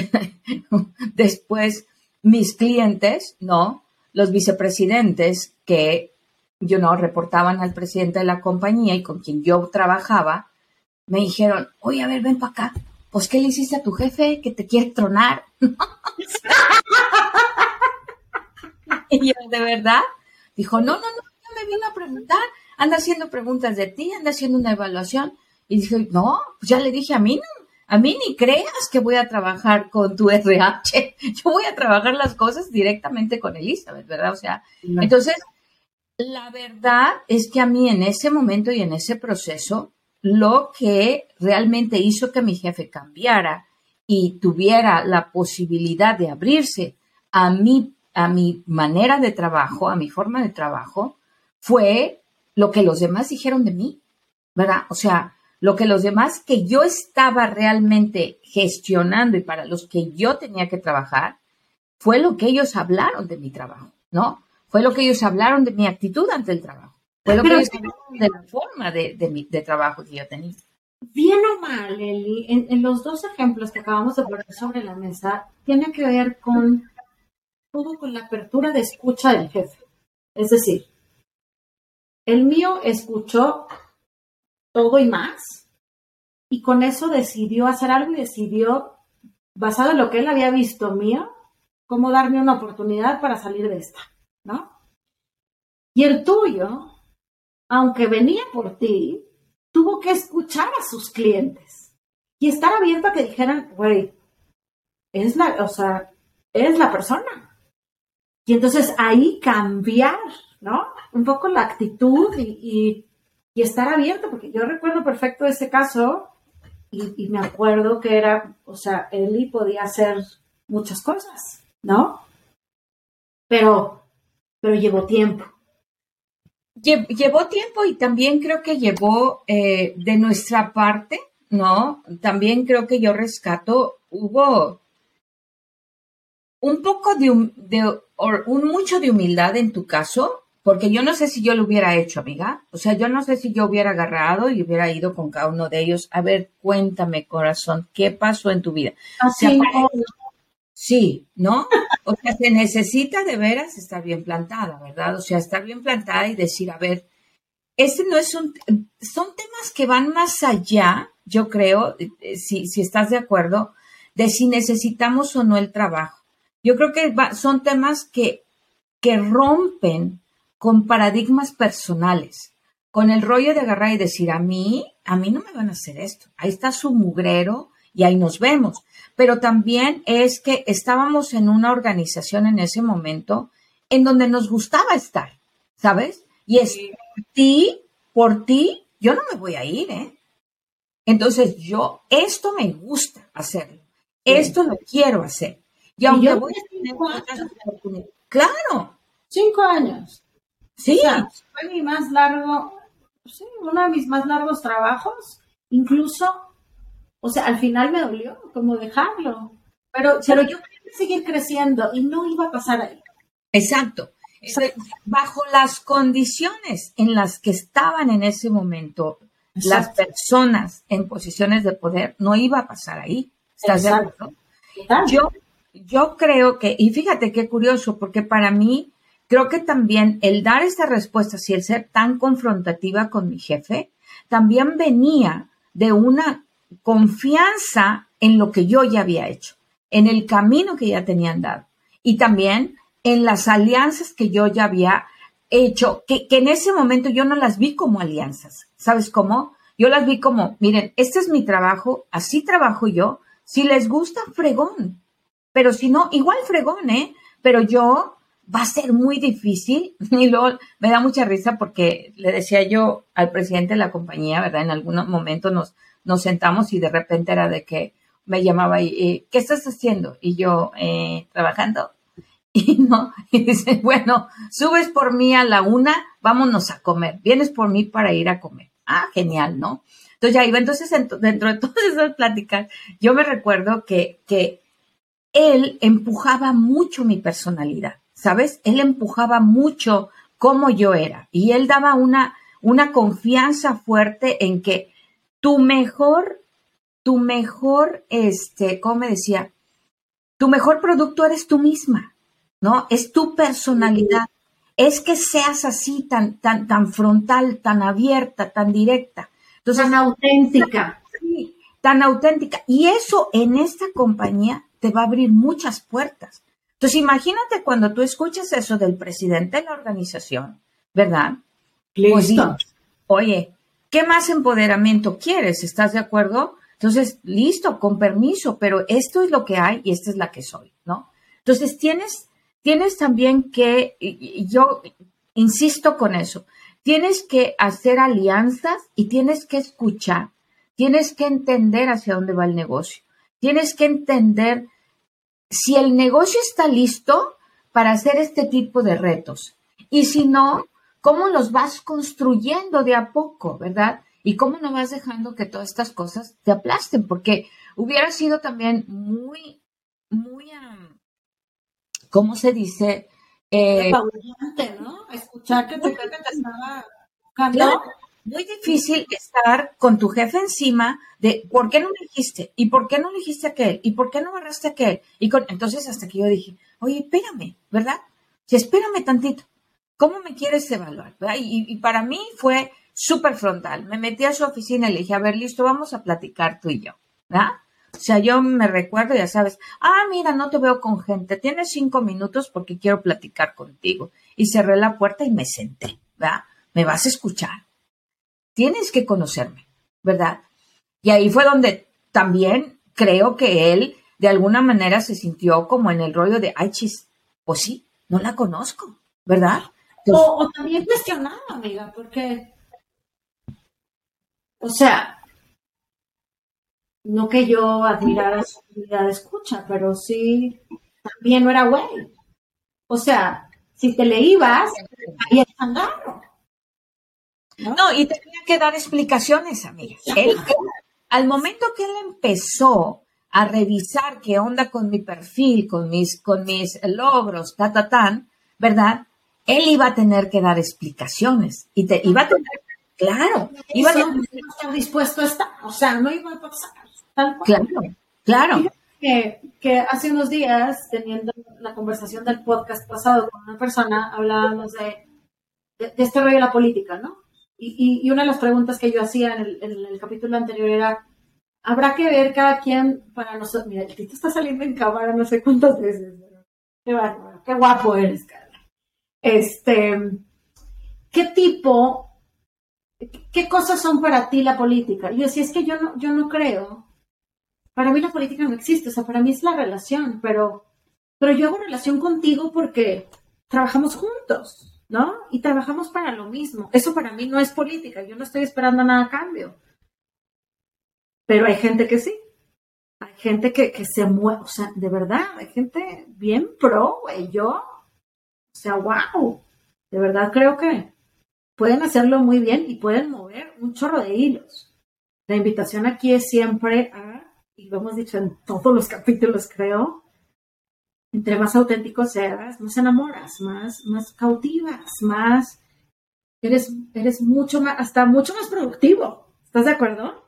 después mis clientes, ¿no? Los vicepresidentes que, yo no, reportaban al presidente de la compañía y con quien yo trabajaba, me dijeron, oye, a ver, ven para acá. Pues, ¿qué le hiciste a tu jefe que te quiere tronar? y yo, ¿de verdad? Dijo, no, no, no, me vino a preguntar, anda haciendo preguntas de ti, anda haciendo una evaluación. Y dije, no, pues ya le dije a mí, no, a mí ni creas que voy a trabajar con tu RH, yo voy a trabajar las cosas directamente con Elizabeth, ¿verdad? O sea, entonces, la verdad es que a mí en ese momento y en ese proceso, lo que realmente hizo que mi jefe cambiara y tuviera la posibilidad de abrirse a mi, a mi manera de trabajo, a mi forma de trabajo, fue lo que los demás dijeron de mí, ¿verdad? O sea, lo que los demás que yo estaba realmente gestionando y para los que yo tenía que trabajar, fue lo que ellos hablaron de mi trabajo, ¿no? Fue lo que ellos hablaron de mi actitud ante el trabajo. Fue lo que ellos hablaron de la forma de, de, trabajo que yo tenía. Bien o mal, Eli, en, los dos ejemplos que acabamos de poner sobre la mesa, tiene que ver con todo con la apertura de escucha del jefe. Es decir, el mío escuchó todo y más. Y con eso decidió hacer algo y decidió, basado en lo que él había visto mío, cómo darme una oportunidad para salir de esta, ¿no? Y el tuyo, aunque venía por ti, tuvo que escuchar a sus clientes y estar abierto a que dijeran, güey, es la, o sea, eres la persona. Y entonces ahí cambiar, ¿no? Un poco la actitud y estar abierto, porque yo recuerdo perfecto ese caso y, me acuerdo que era, o sea, Eli podía hacer muchas cosas, ¿no? Pero, pero llevó tiempo. Llevó tiempo y también creo que llevó eh, de nuestra parte, ¿no? También creo que yo rescato, hubo un poco de, de un mucho de humildad en tu caso, porque yo no sé si yo lo hubiera hecho, amiga. O sea, yo no sé si yo hubiera agarrado y hubiera ido con cada uno de ellos. A ver, cuéntame, corazón, ¿qué pasó en tu vida? Así Sí, ¿no? O sea, se necesita de veras estar bien plantada, ¿verdad? O sea, estar bien plantada y decir, a ver, este no es un, son temas que van más allá, yo creo, eh, si, si estás de acuerdo, de si necesitamos o no el trabajo. Yo creo que son temas que, que rompen con paradigmas personales, con el rollo de agarrar y decir, a mí, a mí no me van a hacer esto. Ahí está su mugrero y ahí nos vemos. Pero también es que estábamos en una organización en ese momento en donde nos gustaba estar, ¿sabes? Y es ti, por ti, yo no me voy a ir, ¿eh? Entonces yo, esto me gusta hacerlo, esto lo quiero hacer. Y aunque voy a tener otras oportunidades, claro. Cinco años. Sí. fue mi más largo, sí, uno de mis más largos trabajos. Incluso, o sea, al final me dolió como dejarlo. Pero, pero yo quería seguir creciendo y no iba a pasar ahí. Exacto. Bajo las condiciones en las que estaban en ese momento las personas en posiciones de poder, no iba a pasar ahí. ¿Estás de acuerdo? Yo, yo creo que, y fíjate qué curioso, porque para mí Creo que también el dar esta respuesta y el ser tan confrontativa con mi jefe, también venía de una confianza en lo que yo ya había hecho, en el camino que ya tenían dado y también en las alianzas que yo ya había hecho, que, que en ese momento yo no las vi como alianzas. ¿Sabes cómo? Yo las vi como, miren, este es mi trabajo, así trabajo yo, si les gusta, fregón, pero si no, igual fregón, ¿eh? Pero yo va a ser muy difícil. Y luego me da mucha risa porque le decía yo al presidente de la compañía, ¿verdad? En algún momento nos, nos sentamos y de repente era de que, me llamaba y, ¿qué estás haciendo? Y yo, eh, trabajando. Y no, y dice, bueno, subes por mí a la una, vámonos a comer, vienes por mí para ir a comer. Ah, genial, ¿no? Entonces ya iba, entonces dentro de todas esas pláticas, yo me recuerdo que, que él empujaba mucho mi personalidad, ¿sabes? Él empujaba mucho cómo yo era y él daba una, una confianza fuerte en que tu mejor, tu mejor, este, ¿cómo me decía? Tu mejor producto eres tú misma, ¿no? Es tu personalidad. Es que seas así, tan, tan, tan frontal, tan abierta, tan directa. Entonces, tan auténtica. Sí, tan auténtica. Y eso en esta compañía te va a abrir muchas puertas. Entonces, imagínate cuando tú escuchas eso del presidente de la organización, ¿verdad? Pues Listo. oye, ¿qué más empoderamiento quieres? ¿Estás de acuerdo? Entonces, listo, con permiso, pero esto es lo que hay y esta es la que soy, ¿no? Entonces, tienes, tienes también que, yo insisto con eso, tienes que hacer alianzas y tienes que escuchar, tienes que entender hacia dónde va el negocio, tienes que entender si el negocio está listo para hacer este tipo de retos y si no, cómo los vas construyendo de a poco, ¿verdad? Y cómo no vas dejando que todas estas cosas te aplasten, porque hubiera sido también muy, muy, ¿cómo se dice? Eh, ¿no? Escuchar que te, que te estaba muy difícil estar con tu jefe encima de por qué no me dijiste y por qué no dijiste aquel y por qué no agarraste aquel. Y con, entonces hasta que yo dije, oye, espérame, ¿verdad? Si espérame tantito, ¿cómo me quieres evaluar? Y, y, para mí fue súper frontal. Me metí a su oficina y le dije, a ver, listo, vamos a platicar tú y yo, ¿verdad? O sea, yo me recuerdo, ya sabes, ah, mira, no te veo con gente, tienes cinco minutos porque quiero platicar contigo. Y cerré la puerta y me senté, ¿verdad? Me vas a escuchar tienes que conocerme, ¿verdad? Y ahí fue donde también creo que él de alguna manera se sintió como en el rollo de, ay, chis, pues sí, no la conozco, ¿verdad? o, también cuestionado, amiga, porque, o sea, no que yo admirara su habilidad de escucha, pero sí, también no era güey. O sea, si te le ibas, ahí es ¿no? y tenía que dar explicaciones, amiga. Él, al momento que él empezó a revisar qué onda con mi perfil, con mis, con mis logros, ta, ta, tan, ¿verdad? Él iba a tener que dar explicaciones y te iba a tener, claro, iba a estar dispuesto a estar, o sea, no iba a pasar. Claro, claro. Que, que, hace unos días, teniendo la conversación del podcast pasado con una persona, hablábamos de, de, de este rollo de la política, ¿no? Y, una de las preguntas que yo hacía en el, capítulo anterior era, habrá que ver cada quien para nosotros, mira, el Tito está saliendo en cámara no sé cuántas veces, qué, qué guapo eres, Carla. Este, ¿qué tipo, qué cosas son para ti la política? Y yo decía, es que yo no, yo no creo, para mí la política no existe, o sea, para mí es la relación, pero, pero yo hago relación contigo porque trabajamos juntos. ¿No? Y trabajamos para lo mismo. Eso para mí no es política, yo no estoy esperando nada a cambio. Pero hay gente que sí. Hay gente que, se mueve, o sea, de verdad, hay gente bien pro, güey. Yo, o sea, wow. De verdad creo que pueden hacerlo muy bien y pueden mover un chorro de hilos. La invitación aquí es siempre a, y lo hemos dicho en todos los capítulos, creo, entre más auténtico seas, más enamoras, más, más cautivas, más, eres, eres mucho más, hasta mucho más productivo. ¿Estás de acuerdo?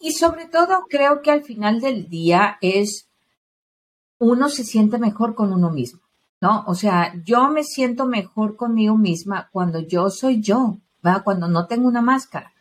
Y sobre todo creo que al final del día es, uno se siente mejor con uno mismo, ¿no? O sea, yo me siento mejor conmigo misma cuando yo soy yo, ¿verdad? Cuando no tengo una máscara.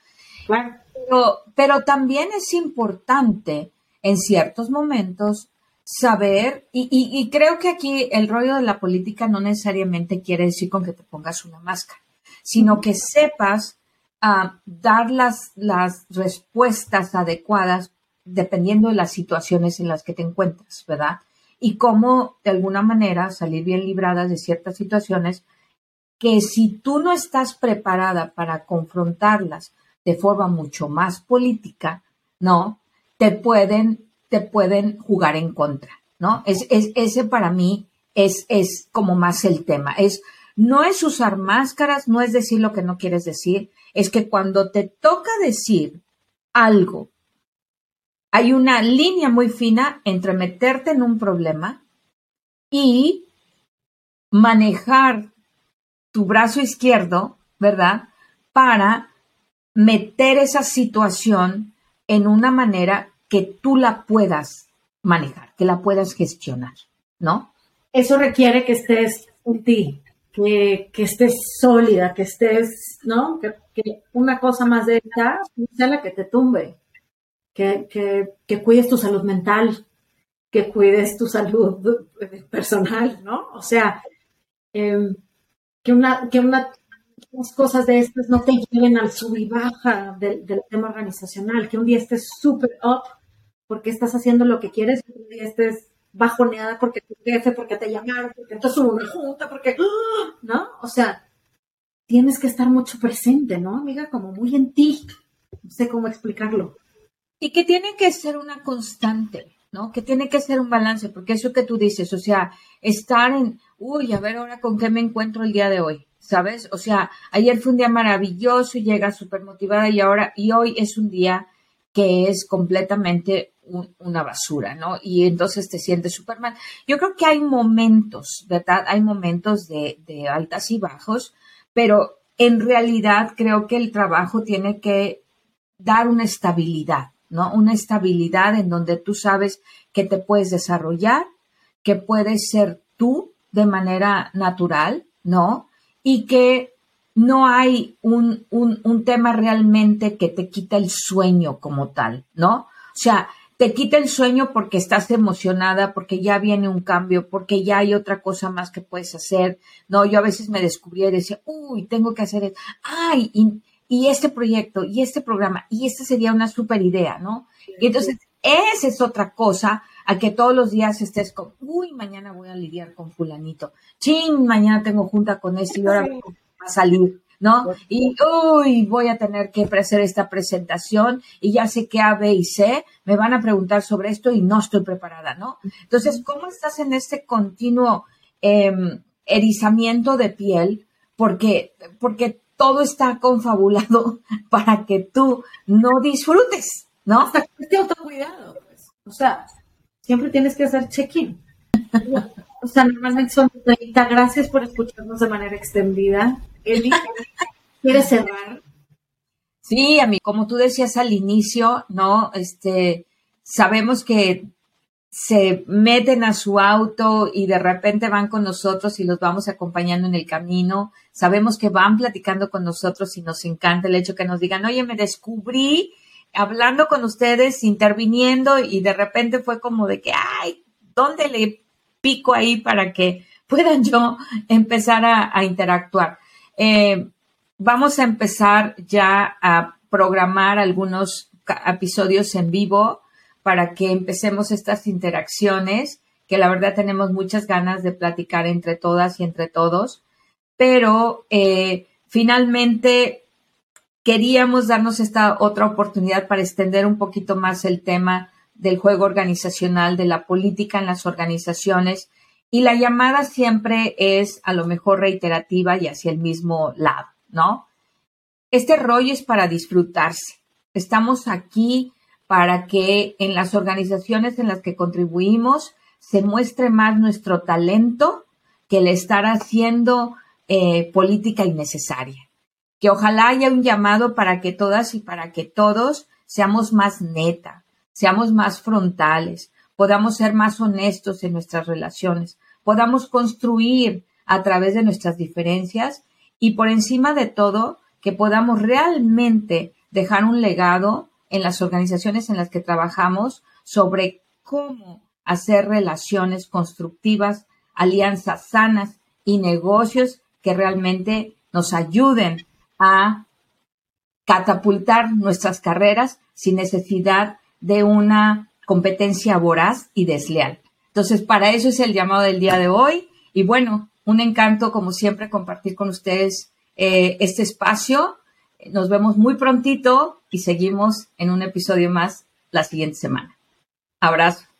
Claro. Pero, pero también es importante en ciertos momentos saber, y, creo que aquí el rollo de la política no necesariamente quiere decir con que te pongas una máscara, sino que sepas ah, dar las, las respuestas adecuadas dependiendo de las situaciones en las que te encuentras, ¿verdad? Y cómo de alguna manera salir bien librada de ciertas situaciones que si tú no estás preparada para confrontarlas de forma mucho más política, ¿no? te pueden, te pueden jugar en contra, ¿no? Es, es, ese para mí es, es como más el tema. Es, no es usar máscaras, no es decir lo que no quieres decir, es que cuando te toca decir algo, hay una línea muy fina entre meterte en un problema y manejar tu brazo izquierdo, ¿verdad? Para meter esa situación en una manera que tú la puedas manejar, que la puedas gestionar, ¿no? Eso requiere que estés en ti, que, estés sólida, que estés, ¿no? Que, una cosa más de esta sea la que te tumbe, que, que, cuides tu salud mental, que cuides tu salud personal, ¿no? O sea, em, que una, que una cosas de estas no te lleven al sub y baja del, tema organizacional, que un día estés súper up porque estás haciendo lo que quieres, y estés bajoneada porque tu jefe, porque te llamaron, porque entonces hubo una junta, porque, ¿no? O sea, tienes que estar mucho presente, ¿no, amiga? Como muy en ti. No sé cómo explicarlo. Y que tiene que ser una constante, ¿no? Que tiene que ser un balance, porque eso que tú dices, o sea, estar en, uy, a ver ahora con qué me encuentro el día de hoy, ¿sabes? O sea, ayer fue un día maravilloso y llega súper motivada y ahora, y hoy es un día que es completamente una basura, ¿no? Y entonces te sientes súper mal. Yo creo que hay momentos, ¿verdad? Hay momentos de, de altas y bajos, pero en realidad creo que el trabajo tiene que dar una estabilidad, ¿no? Una estabilidad en donde tú sabes que te puedes desarrollar, que puedes ser tú de manera natural, ¿no? Y que no hay un, un, tema realmente que te quita el sueño como tal, ¿no? O sea, te quita el sueño porque estás emocionada, porque ya viene un cambio, porque ya hay otra cosa más que puedes hacer. No, yo a veces me descubría y decía, uy, tengo que hacer, ay, y, y este proyecto, y este programa, y esta sería una super idea, ¿no? Y entonces, esa es otra cosa a que todos los días estés con, uy, mañana voy a lidiar con fulanito, ching, mañana tengo junta con este y ahora a salir, ¿no? Y, uy, voy a tener que hacer esta presentación y ya sé que A, B y C me van a preguntar sobre esto y no estoy preparada, ¿no? Entonces, ¿cómo estás en este continuo em, erizamiento de piel? Porque, porque todo está confabulado para que tú no disfrutes, ¿no? Hasta este autocuidado, pues. O sea, siempre tienes que hacer check-in. O sea, normalmente son 30. Gracias por escucharnos de manera extendida. Eli, ¿quieres cerrar? Sí, a mí, como tú decías al inicio, ¿no? Este, sabemos que se meten a su auto y de repente van con nosotros y los vamos acompañando en el camino. Sabemos que van platicando con nosotros y nos encanta el hecho que nos digan, oye, me descubrí hablando con ustedes, interviniendo y de repente fue como de que, ay, ¿dónde le pico ahí para que puedan yo empezar a, interactuar? Eh, vamos a empezar ya a programar algunos episodios en vivo para que empecemos estas interacciones, que la verdad tenemos muchas ganas de platicar entre todas y entre todos, pero eh, finalmente queríamos darnos esta otra oportunidad para extender un poquito más el tema del juego organizacional, de la política en las organizaciones. Y la llamada siempre es a lo mejor reiterativa y hacia el mismo lado, ¿no? Este rollo es para disfrutarse. Estamos aquí para que en las organizaciones en las que contribuimos se muestre más nuestro talento que el estar haciendo eh, política innecesaria que ojalá haya un llamado para que todas y para que todos seamos más neta, seamos más frontales, podamos ser más honestos en nuestras relaciones, podamos construir a través de nuestras diferencias y por encima de todo, que podamos realmente dejar un legado en las organizaciones en las que trabajamos sobre cómo hacer relaciones constructivas, alianzas sanas y negocios que realmente nos ayuden a catapultar nuestras carreras sin necesidad de una competencia voraz y desleal. Entonces, para eso es el llamado del día de hoy. Y bueno, un encanto, como siempre, compartir con ustedes eh, este espacio. Nos vemos muy prontito y seguimos en un episodio más la siguiente semana. Abrazo.